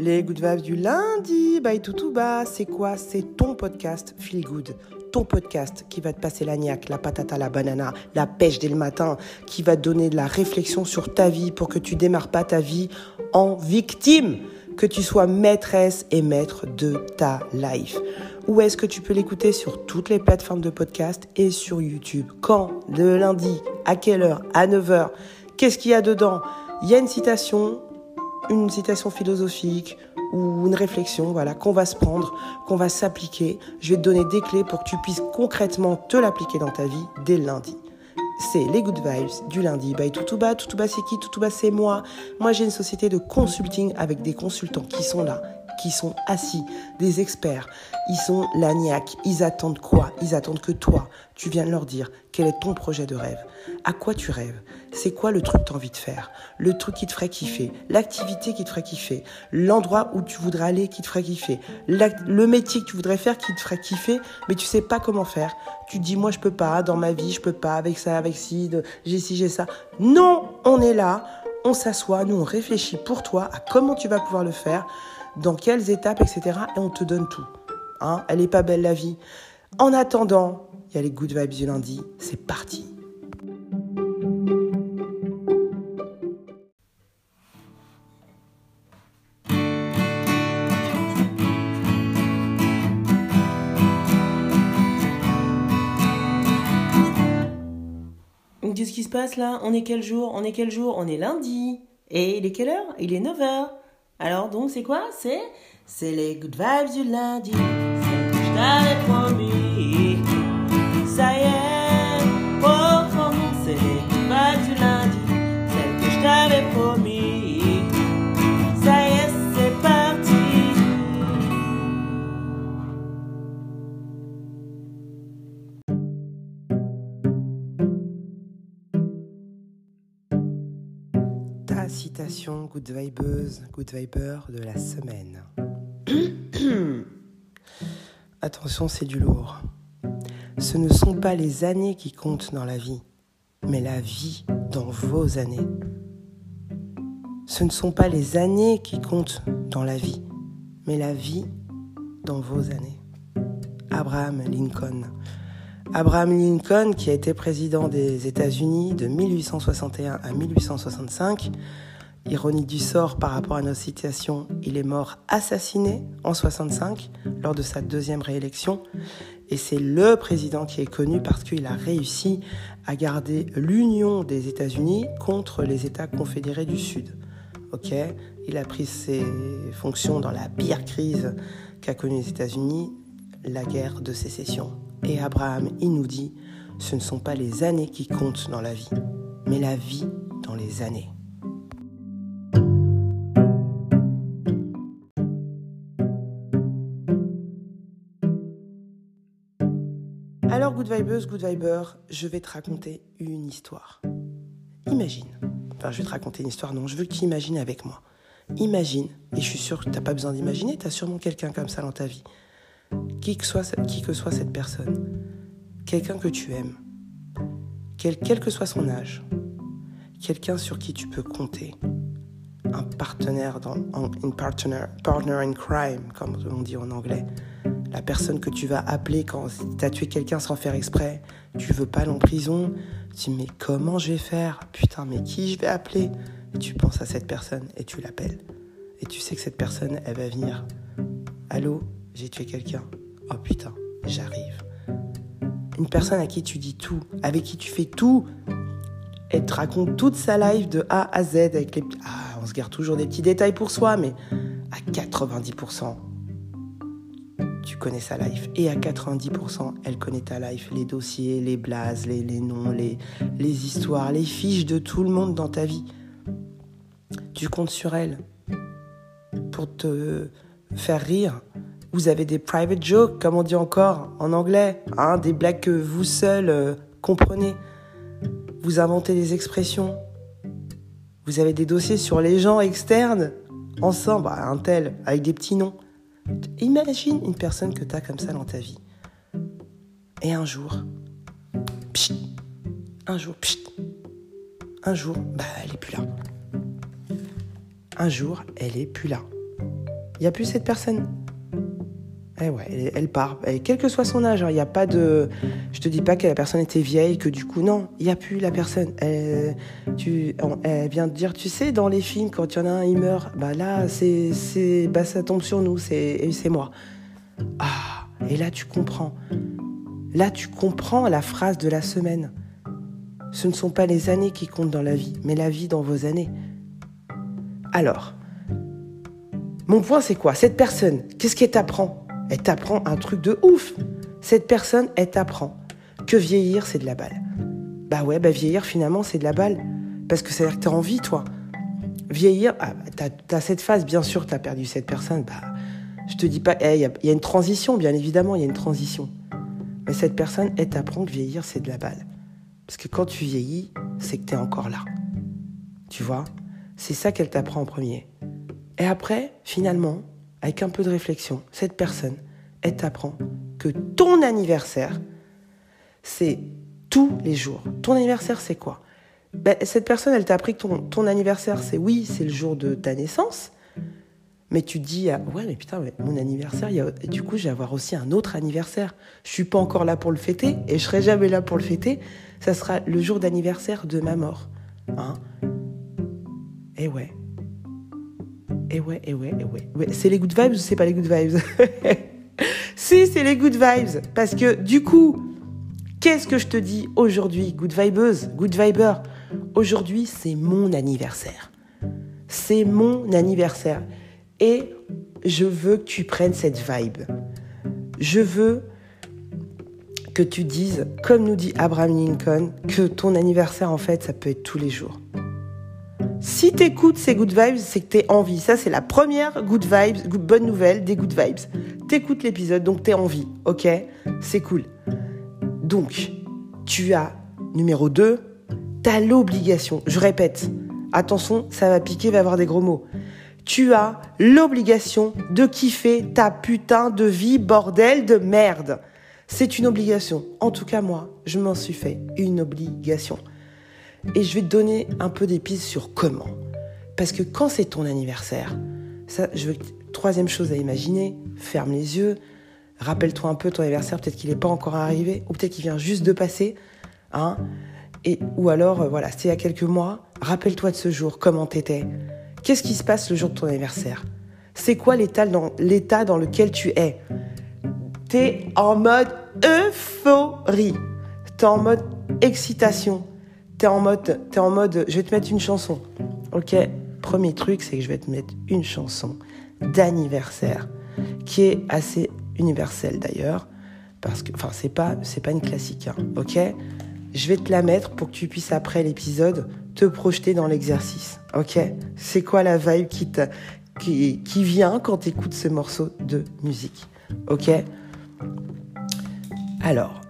Les Good Vibes du lundi, by Toutouba, c'est quoi? C'est ton podcast Feel Good. Ton podcast qui va te passer la niaque, la patata, la banana, la pêche dès le matin, qui va te donner de la réflexion sur ta vie pour que tu démarres pas ta vie en victime, que tu sois maîtresse et maître de ta life. Où est-ce que tu peux l'écouter? Sur toutes les plateformes de podcast et sur YouTube. Quand? Le lundi. À quelle heure? À 9h Qu'est-ce qu'il y a dedans? Il y a une citation, une citation philosophique ou une réflexion, voilà, qu'on va se prendre, qu'on va s'appliquer. Je vais te donner des clés pour que tu puisses concrètement te l'appliquer dans ta vie dès le lundi. C'est les Good Vibes du lundi by Toutouba. Toutouba, c'est qui Toutouba, c'est moi. Moi, j'ai une société de consulting avec des consultants qui sont là, qui sont assis, des experts. Ils sont lagnac. Ils attendent quoi? Ils attendent que toi, tu viennes leur dire quel est ton projet de rêve. À quoi tu rêves? C'est quoi le truc que tu as envie de faire? Le truc qui te ferait kiffer? L'activité qui te ferait kiffer? L'endroit où tu voudrais aller qui te ferait kiffer? Le métier que tu voudrais faire qui te ferait kiffer, mais tu sais pas comment faire. Tu te dis, moi, je peux pas, dans ma vie, je peux pas, avec ça, avec ci, j'ai ci, j'ai ça. Non, on est là, on s'assoit, nous, on réfléchit pour toi à comment tu vas pouvoir le faire, dans quelles étapes, etc. Et on te donne tout. Hein Elle est pas belle la vie. En attendant, il y a les good vibes du lundi. C'est parti. Qu'est-ce qui se passe là? On est quel jour? On est quel jour? On est lundi. Et il est quelle heure? Il est 9h. Alors donc c'est quoi? C'est c'est les good vibes du lundi. Je t'avais promis. Good vibeuse, good viber de la semaine. Attention, c'est du lourd. Ce ne sont pas les années qui comptent dans la vie, mais la vie dans vos années. Ce ne sont pas les années qui comptent dans la vie, mais la vie dans vos années. Abraham Lincoln. Abraham Lincoln, qui a été président des États-Unis de 1861 à 1865, Ironie du sort par rapport à nos situations, il est mort assassiné en 65 lors de sa deuxième réélection. Et c'est le président qui est connu parce qu'il a réussi à garder l'union des États-Unis contre les États confédérés du Sud. Ok Il a pris ses fonctions dans la pire crise qu'a connue les États-Unis, la guerre de sécession. Et Abraham, il nous dit, ce ne sont pas les années qui comptent dans la vie, mais la vie dans les années. Alors, Good Vibeuse, Good Viber, je vais te raconter une histoire. Imagine. Enfin, je vais te raconter une histoire, non, je veux que tu imagines avec moi. Imagine, et je suis sûr que tu n'as pas besoin d'imaginer, tu as sûrement quelqu'un comme ça dans ta vie. Qui que soit, qui soit cette personne. Quelqu'un que tu aimes. Quel, que soit son âge. Quelqu'un sur qui tu peux compter. Un partenaire, dans, partner in crime, comme on dit en anglais la personne que tu vas appeler quand tu as tué quelqu'un sans faire exprès, tu veux pas aller en prison, tu dis mais comment je vais faire? Putain, mais qui je vais appeler? Tu penses à cette personne et tu l'appelles. Et tu sais que cette personne, elle va venir. Allô, j'ai tué quelqu'un. Oh putain, j'arrive. Une personne à qui tu dis tout, avec qui tu fais tout, elle te raconte toute sa life de A à Z avec les... Ah, on se garde toujours des petits détails pour soi, mais à 90%, tu connais sa life. Et à 90%, elle connaît ta life. Les dossiers, les blazes, les, noms, les, histoires, les fiches de tout le monde dans ta vie. Tu comptes sur elle pour te faire rire. Vous avez des private jokes, comme on dit encore en anglais, hein, des blagues que vous seul euh, comprenez. Vous inventez des expressions. Vous avez des dossiers sur les gens externes, ensemble, un tel, avec des petits noms. Imagine une personne que tu as comme ça dans ta vie. Et un jour, un jour, un jour, bah, elle est plus là. Un jour, elle est plus là. Il n'y a plus cette personne. Eh elle, part. Quel que soit son âge, hein, il n'y a pas de. Je te dis pas que la personne était vieille, que du coup, non, il n'y a plus la personne. Elle vient de dire, tu sais, dans les films, quand il y en a un, il meurt, bah là, c'est, c'est, bah ça tombe sur nous, c'est, c'est moi. Ah, et là, tu comprends. Là, tu comprends la phrase de la semaine. Ce ne sont pas les années qui comptent dans la vie, mais la vie dans vos années. Alors, mon point, c'est quoi? Cette personne, qu'est-ce qu'elle t'apprend? Elle t'apprend un truc de ouf. Cette personne, elle t'apprend que vieillir, c'est de la balle. Bah ouais, bah vieillir, finalement, c'est de la balle. Parce que ça veut dire que t'as envie, toi. Vieillir, ah, bah, t'as cette phase, bien sûr, t'as perdu cette personne. Bah, je te dis pas, il y, a une transition, bien évidemment, il y a une transition. Mais cette personne, elle t'apprend que vieillir, c'est de la balle. Parce que quand tu vieillis, c'est que t'es encore là. Tu vois? C'est ça qu'elle t'apprend en premier. Et après, finalement, avec un peu de réflexion, cette personne, elle t'apprend que ton anniversaire, c'est tous les jours. Ton anniversaire, c'est quoi? Ben, Cette personne, elle t'a appris que ton, anniversaire, c'est oui, c'est le jour de ta naissance, mais tu dis, ah, ouais, mais putain, mon anniversaire, y du coup, je vais avoir aussi un autre anniversaire. Je suis pas encore là pour le fêter et je serai jamais là pour le fêter. Ça sera le jour d'anniversaire de ma mort. Hein? Et ouais. Et ouais, et ouais, et ouais. C'est les good vibes ou c'est pas les good vibes? Si, c'est les good vibes. Parce que du coup, qu'est-ce que je te dis aujourd'hui, good vibeuse, good viber Aujourd'hui, c'est mon anniversaire. C'est mon anniversaire. Et je veux que tu prennes cette vibe. Je veux que tu dises, comme nous dit Abraham Lincoln, que ton anniversaire, en fait, ça peut être tous les jours. Si t'écoutes ces good vibes, c'est que t'es en vie. Ça, c'est la première good vibes, bonne nouvelle des good vibes. T'écoutes l'épisode, donc t'es en vie, ok? C'est cool. Donc, tu as, numéro 2, t'as l'obligation, je répète, attention, ça va piquer, va avoir des gros mots. Tu as l'obligation de kiffer ta putain de vie, bordel de merde. C'est une obligation. En tout cas, moi, je m'en suis fait une obligation. Et je vais te donner un peu d'épices sur comment. Parce que quand c'est ton anniversaire, ça, je veux troisième chose à imaginer, ferme les yeux, rappelle-toi un peu ton anniversaire, peut-être qu'il n'est pas encore arrivé, ou peut-être qu'il vient juste de passer, hein, et, ou alors, euh, voilà, c'était il y a quelques mois, rappelle-toi de ce jour, comment t'étais, qu'est-ce qui se passe le jour de ton anniversaire, c'est quoi l'état dans, l'état dans lequel tu es, t'es en mode euphorie, t'es en mode excitation, t'es en mode, es en mode, je vais te mettre une chanson. Ok, premier truc, c'est que je vais te mettre une chanson d'anniversaire qui est assez universelle d'ailleurs, parce que, enfin, c'est pas, c'est pas une classique, hein, ok. Je vais te la mettre pour que tu puisses après l'épisode te projeter dans l'exercice, ok. C'est quoi la vibe qui te, qui, qui vient quand tu écoutes ce morceau de musique, ok. Alors,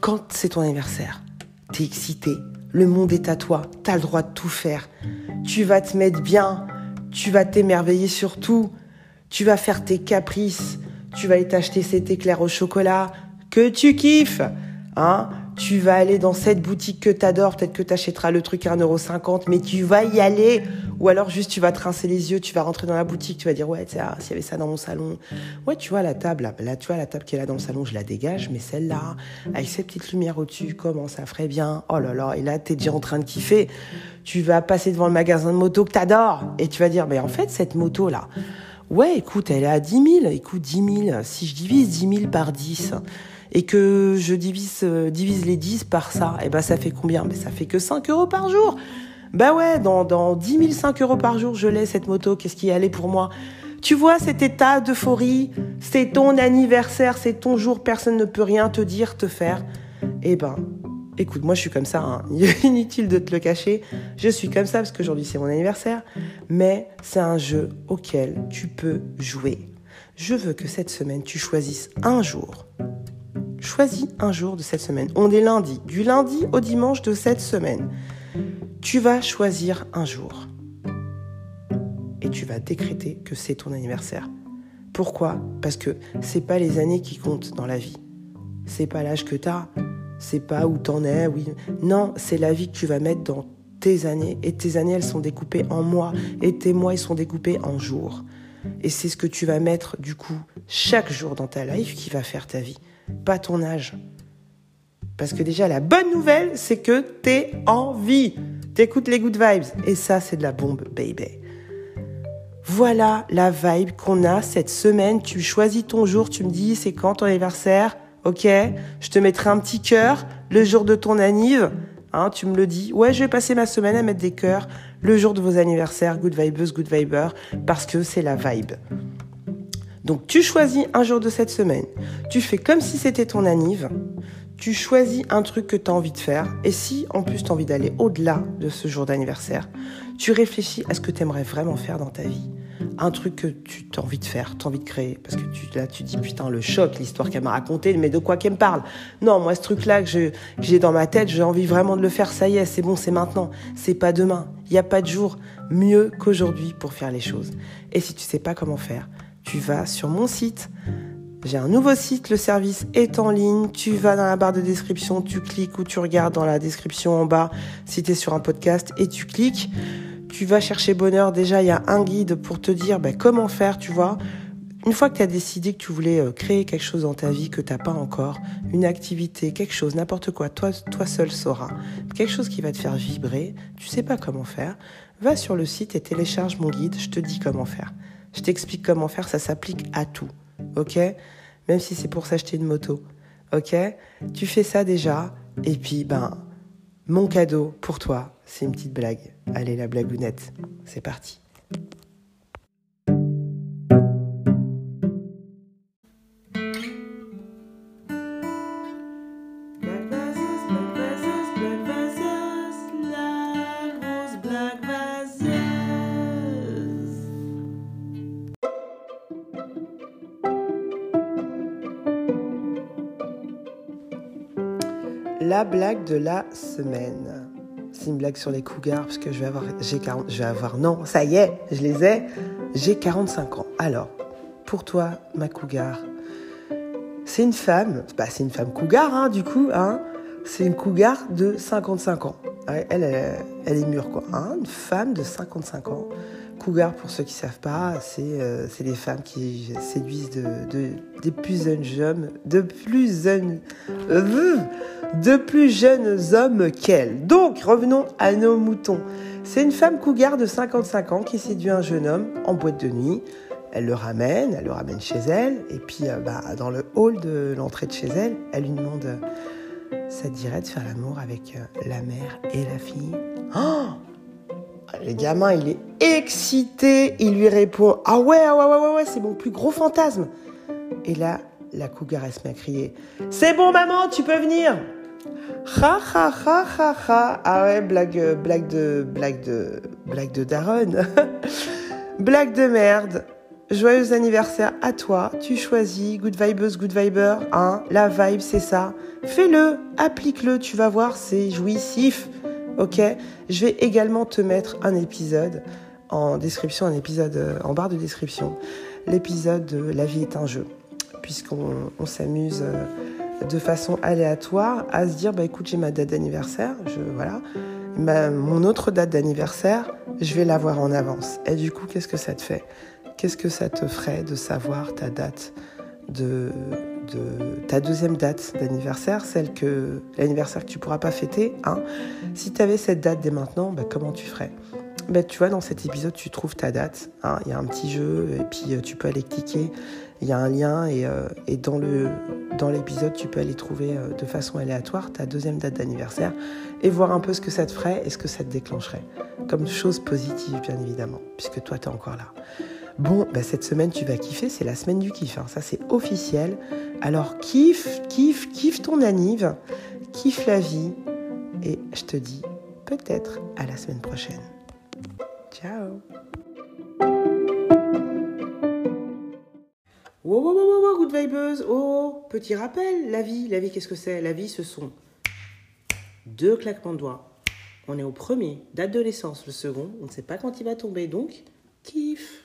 quand c'est ton anniversaire, t'es excité, le monde est à toi, t'as le droit de tout faire. Tu vas te mettre bien, tu vas t'émerveiller sur tout, tu vas faire tes caprices, tu vas aller t'acheter cet éclair au chocolat que tu kiffes, hein tu vas aller dans cette boutique que t'adores, peut-être que t'achèteras le truc à 1,50€, mais tu vas y aller. Ou alors juste tu vas te rincer les yeux, tu vas rentrer dans la boutique, tu vas dire ouais, s'il y avait ça dans mon salon. Ouais, tu vois la table, là, tu vois la table qui est là dans le salon, je la dégage, mais celle-là, avec ces petites lumières au-dessus, comment ça ferait bien? Oh là là, et là t'es déjà en train de kiffer. Tu vas passer devant le magasin de moto que t'adores, et tu vas dire, mais en fait, cette moto-là, ouais, écoute, elle est à 10 000, écoute, 10 000, si je divise 10 000 par 10, et que je divise, euh, les 10 par ça, et eh ben ça fait combien? Mais ça fait que 5 euros par jour. Bah ouais, dans, dans 10 000 5 euros par jour, je l'ai cette moto, qu'est-ce qui allé pour moi? Tu vois cet état d'euphorie, c'est ton anniversaire, c'est ton jour, personne ne peut rien te dire, te faire. Eh ben, écoute, moi je suis comme ça, hein. inutile de te le cacher. Je suis comme ça parce qu'aujourd'hui c'est mon anniversaire, mais c'est un jeu auquel tu peux jouer. Je veux que cette semaine tu choisisses un jour Choisis un jour de cette semaine. On est lundi. Du lundi au dimanche de cette semaine. Tu vas choisir un jour. Et tu vas décréter que c'est ton anniversaire. Pourquoi? Parce que c'est pas les années qui comptent dans la vie. C'est pas l'âge que tu as. C'est pas où t'en es. Non, c'est la vie que tu vas mettre dans tes années. Et tes années, elles sont découpées en mois. Et tes mois, ils sont découpés en jours. Et c'est ce que tu vas mettre du coup chaque jour dans ta life qui va faire ta vie, pas ton âge. Parce que déjà, la bonne nouvelle, c'est que t'es en vie. T'écoutes les good vibes. Et ça, c'est de la bombe, baby. Voilà la vibe qu'on a cette semaine. Tu choisis ton jour, tu me dis c'est quand ton anniversaire, ok Je te mettrai un petit cœur le jour de ton anniv. Hein, tu me le dis. Ouais, je vais passer ma semaine à mettre des cœurs le jour de vos anniversaires, good vibes, good viber, parce que c'est la vibe. Donc tu choisis un jour de cette semaine. Tu fais comme si c'était ton anniv. Tu choisis un truc que tu as envie de faire. Et si en plus tu as envie d'aller au-delà de ce jour d'anniversaire, tu réfléchis à ce que tu aimerais vraiment faire dans ta vie. Un truc que tu as envie de faire, tu as envie de créer. Parce que tu, là, tu dis, putain, le choc, l'histoire qu'elle m'a racontée, mais de quoi qu'elle me parle? Non, moi, ce truc-là que j'ai dans ma tête, j'ai envie vraiment de le faire, ça y est, c'est bon, c'est maintenant. C'est pas demain. Il n'y a pas de jour mieux qu'aujourd'hui pour faire les choses. Et si tu sais pas comment faire, tu vas sur mon site. J'ai un nouveau site, le service est en ligne. Tu vas dans la barre de description, tu cliques ou tu regardes dans la description en bas si tu es sur un podcast et tu cliques tu vas chercher bonheur, déjà il y a un guide pour te dire ben, comment faire, tu vois. Une fois que tu as décidé que tu voulais euh, créer quelque chose dans ta vie que tu n'as pas encore, une activité, quelque chose, n'importe quoi, toi, toi seul sauras, quelque chose qui va te faire vibrer, tu sais pas comment faire, va sur le site et télécharge mon guide, je te dis comment faire. Je t'explique comment faire, ça s'applique à tout, ok? Même si c'est pour s'acheter une moto, ok? Tu fais ça déjà, et puis ben, mon cadeau pour toi, c'est une petite blague. Allez, la blagounette, c'est parti. La blague de la semaine c'est une blague sur les cougars parce que je vais avoir, j'ai 40, je vais avoir, non, ça y est, je les ai, j'ai 45 ans. Alors, pour toi, ma cougar, c'est une femme, bah, c'est une femme cougar, hein, du coup, hein, c'est une cougar de 55 ans. elle, elle, est mûre, quoi. Hein, une femme de 55 ans. Cougar, pour ceux qui ne savent pas, c'est euh, les femmes qui séduisent de, de, des plus jeunes hommes, de plus jeunes... Euh, de plus jeunes hommes qu'elle. Donc, revenons à nos moutons. C'est une femme cougar de 55 ans qui séduit un jeune homme en boîte de nuit. Elle le ramène, elle le ramène chez elle, et puis euh, bah, dans le hall de l'entrée de chez elle, elle lui demande ça te dirait de faire l'amour avec euh, la mère et la fille? Oh Le gamin, il est excité, il lui répond ah ouais, ah ouais, ouais, ouais, ouais c'est mon plus gros fantasme. Et là, la cougar, elle se met à crier C'est bon, maman, tu peux venir Ha ha ha ha. Ah ouais, blague, blague de, blague de, blague de daronne. blague de merde. Joyeux anniversaire à toi. Tu choisis Good Vibes, Good Viber. Hein, la vibe, c'est ça. Fais-le, applique-le. Tu vas voir, c'est jouissif. Ok Je vais également te mettre un épisode en description, un épisode euh, en barre de description. L'épisode de La vie est un jeu. Puisqu'on s'amuse. Euh, de façon aléatoire à se dire bah écoute j'ai ma date d'anniversaire, je voilà, mon autre date d'anniversaire, je vais l'avoir en avance. Et du coup qu'est-ce que ça te fait? Qu'est-ce que ça te ferait de savoir ta date de, de ta deuxième date d'anniversaire, celle que l'anniversaire que tu pourras pas fêter, hein Si tu avais cette date dès maintenant, bah, comment tu ferais? Bah, tu vois, dans cet épisode, tu trouves ta date. Hein. Il y a un petit jeu, et puis euh, tu peux aller cliquer il y a un lien et, euh, dans, le, dans l'épisode, tu peux aller trouver euh, de façon aléatoire ta deuxième date d'anniversaire et voir un peu ce que ça te ferait et ce que ça te déclencherait. Comme chose positive, bien évidemment, puisque toi, tu es encore là. Bon, bah, cette semaine, tu vas kiffer, c'est la semaine du kiff, hein. ça c'est officiel. Alors, kiffe, kiffe, kiffe ton anniv, kiffe la vie, et je te dis peut-être à la semaine prochaine. Ciao Wow, wow, wow, wow, good vibeuse. Oh, petit rappel, la vie, la vie, qu'est-ce que c'est? La vie, ce sont deux claquements de doigts. On est au premier, date de naissance. Le second, on ne sait pas quand il va tomber, donc kiff.